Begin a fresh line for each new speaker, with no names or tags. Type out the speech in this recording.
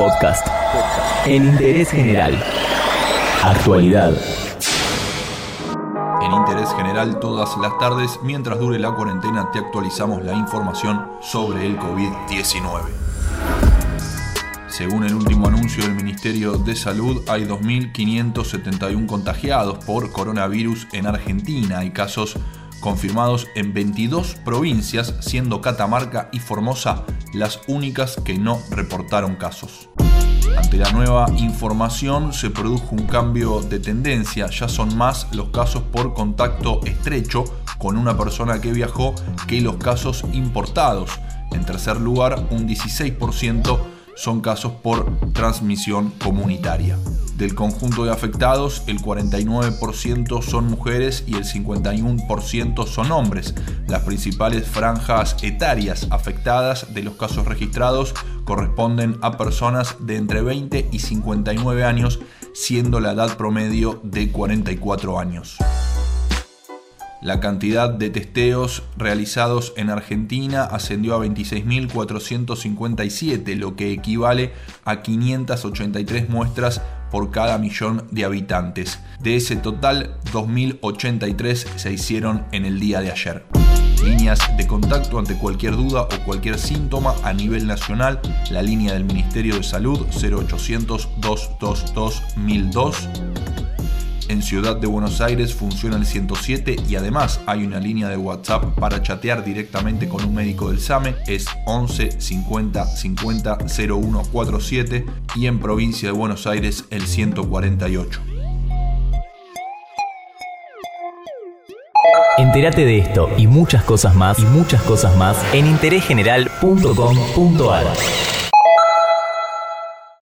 Podcast. En interés general. Actualidad.
En Interés General todas las tardes, mientras dure la cuarentena, te actualizamos la información sobre el COVID-19. Según el último anuncio del Ministerio de Salud, hay 2.571 contagiados por coronavirus en Argentina. Hay casos confirmados en 22 provincias, siendo Catamarca y Formosa las únicas que no reportaron casos. Ante la nueva información se produjo un cambio de tendencia, ya son más los casos por contacto estrecho con una persona que viajó que los casos importados. En tercer lugar, un 16% son casos por transmisión comunitaria. Del conjunto de afectados, el 49% son mujeres y el 51% son hombres. Las principales franjas etarias afectadas de los casos registrados corresponden a personas de entre 20 y 59 años, siendo la edad promedio de 44 años. La cantidad de testeos realizados en Argentina ascendió a 26.457, lo que equivale a 583 muestras por cada millón de habitantes. De ese total, 2.083 se hicieron en el día de ayer. Líneas de contacto ante cualquier duda o cualquier síntoma a nivel nacional, la línea del Ministerio de Salud 0800 222 1002 en Ciudad de Buenos Aires funciona el 107 y además hay una línea de WhatsApp para chatear directamente con un médico del SAME, es 11 50 50 0147 y en provincia de Buenos Aires el 148.
Entérate de esto y muchas cosas más y muchas cosas más en interésgeneral.com.ar.